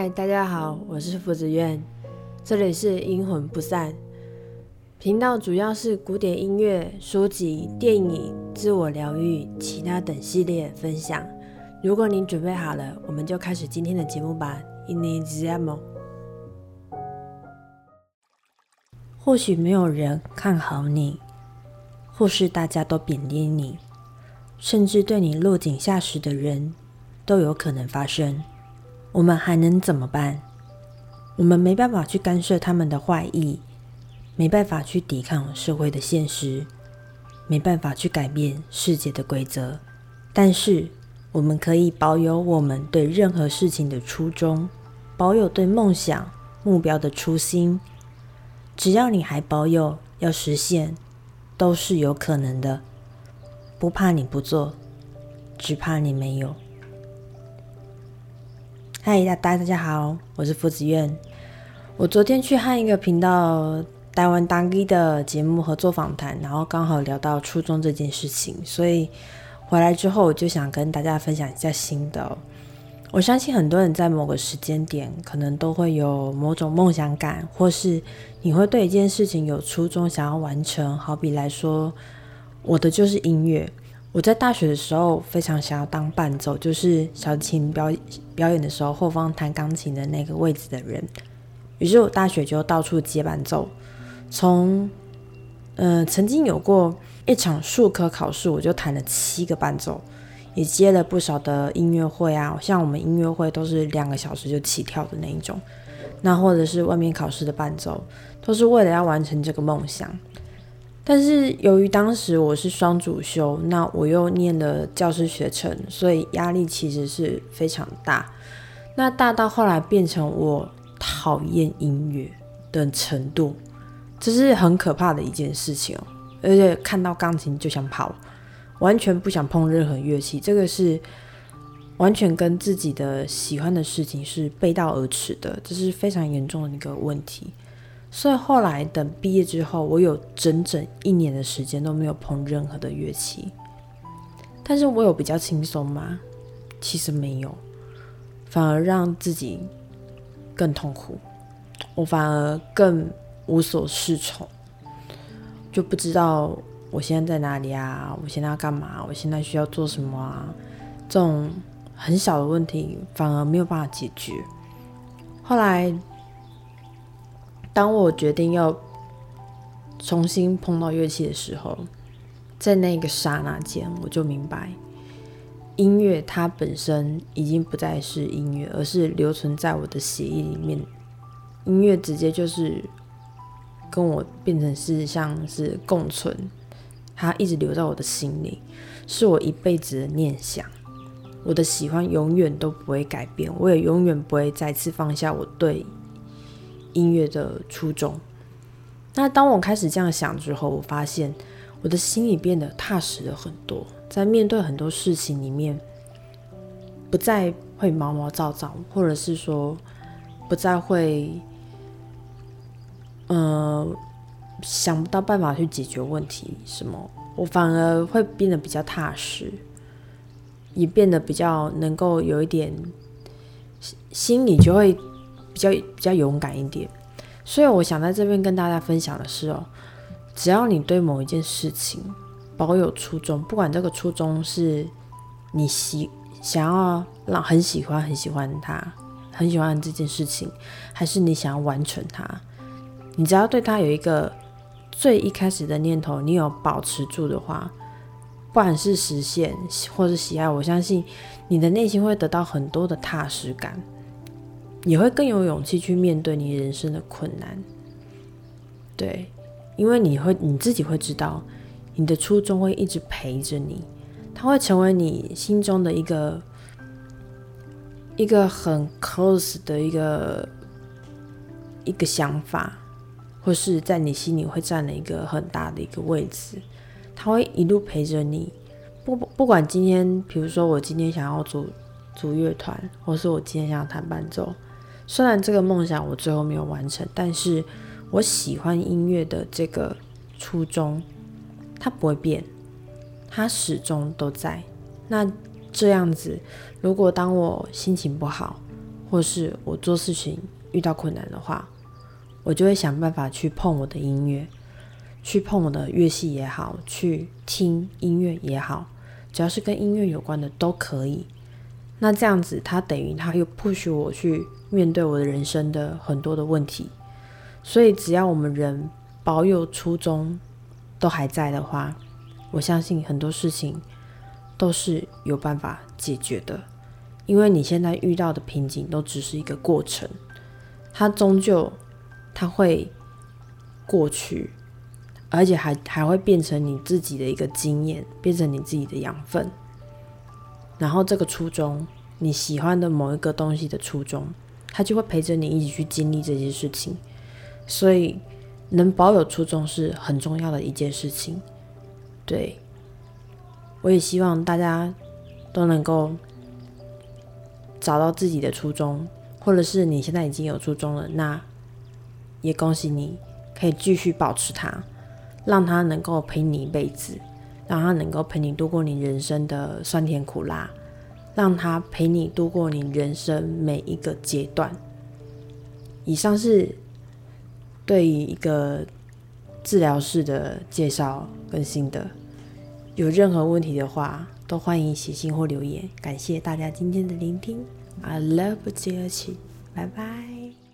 嗨，大家好，我是福子苑，这里是阴魂不散频道，主要是古典音乐、书籍、电影、自我疗愈、其他等系列分享。如果你准备好了，我们就开始今天的节目吧。Iniziamo。或许没有人看好你，或是大家都贬低你，甚至对你落井下石的人都有可能发生。我们还能怎么办？我们没办法去干涉他们的坏意，没办法去抵抗社会的现实，没办法去改变世界的规则。但是，我们可以保有我们对任何事情的初衷，保有对梦想目标的初心。只要你还保有，要实现，都是有可能的。不怕你不做，只怕你没有。嗨，大大家好，我是福子苑。我昨天去和一个频道台湾当地的节目合作访谈，然后刚好聊到初中这件事情，所以回来之后我就想跟大家分享一下心得。我相信很多人在某个时间点，可能都会有某种梦想感，或是你会对一件事情有初衷，想要完成。好比来说，我的就是音乐。我在大学的时候非常想要当伴奏，就是小提琴表表演的时候后方弹钢琴的那个位置的人。于是我大学就到处接伴奏，从呃曾经有过一场数科考试，我就弹了七个伴奏，也接了不少的音乐会啊，像我们音乐会都是两个小时就起跳的那一种，那或者是外面考试的伴奏，都是为了要完成这个梦想。但是由于当时我是双主修，那我又念了教师学程，所以压力其实是非常大。那大到后来变成我讨厌音乐的程度，这是很可怕的一件事情。而且看到钢琴就想跑，完全不想碰任何乐器，这个是完全跟自己的喜欢的事情是背道而驰的，这是非常严重的一个问题。所以后来等毕业之后，我有整整一年的时间都没有碰任何的乐器。但是我有比较轻松吗？其实没有，反而让自己更痛苦。我反而更无所适从，就不知道我现在在哪里啊？我现在要干嘛？我现在需要做什么啊？这种很小的问题反而没有办法解决。后来。当我决定要重新碰到乐器的时候，在那个刹那间，我就明白，音乐它本身已经不再是音乐，而是留存在我的血液里面。音乐直接就是跟我变成是像是共存，它一直留在我的心里，是我一辈子的念想。我的喜欢永远都不会改变，我也永远不会再次放下我对。音乐的初衷。那当我开始这样想之后，我发现我的心里变得踏实了很多，在面对很多事情里面，不再会毛毛躁躁，或者是说不再会，呃，想不到办法去解决问题什么，我反而会变得比较踏实，也变得比较能够有一点心里就会。比较比较勇敢一点，所以我想在这边跟大家分享的是哦，只要你对某一件事情保有初衷，不管这个初衷是你喜想要让很喜欢很喜欢它，很喜欢这件事情，还是你想要完成它，你只要对它有一个最一开始的念头，你有保持住的话，不管是实现或是喜爱，我相信你的内心会得到很多的踏实感。也会更有勇气去面对你人生的困难，对，因为你会你自己会知道，你的初衷会一直陪着你，它会成为你心中的一个一个很 close 的一个一个想法，或是在你心里会占了一个很大的一个位置，它会一路陪着你，不不管今天，比如说我今天想要组组乐团，或是我今天想要弹伴奏。虽然这个梦想我最后没有完成，但是我喜欢音乐的这个初衷，它不会变，它始终都在。那这样子，如果当我心情不好，或是我做事情遇到困难的话，我就会想办法去碰我的音乐，去碰我的乐器也好，去听音乐也好，只要是跟音乐有关的都可以。那这样子，它等于它又不许我去面对我的人生的很多的问题。所以，只要我们人保有初衷都还在的话，我相信很多事情都是有办法解决的。因为你现在遇到的瓶颈都只是一个过程，它终究它会过去，而且还还会变成你自己的一个经验，变成你自己的养分。然后这个初衷，你喜欢的某一个东西的初衷，它就会陪着你一起去经历这些事情。所以，能保有初衷是很重要的一件事情。对，我也希望大家都能够。找到自己的初衷，或者是你现在已经有初衷了，那也恭喜你，可以继续保持它，让它能够陪你一辈子，让它能够陪你度过你人生的酸甜苦辣，让它陪你度过你人生每一个阶段。以上是对于一个治疗室的介绍跟心得，有任何问题的话。都欢迎写信或留言，感谢大家今天的聆听。I love 不期而起，拜拜。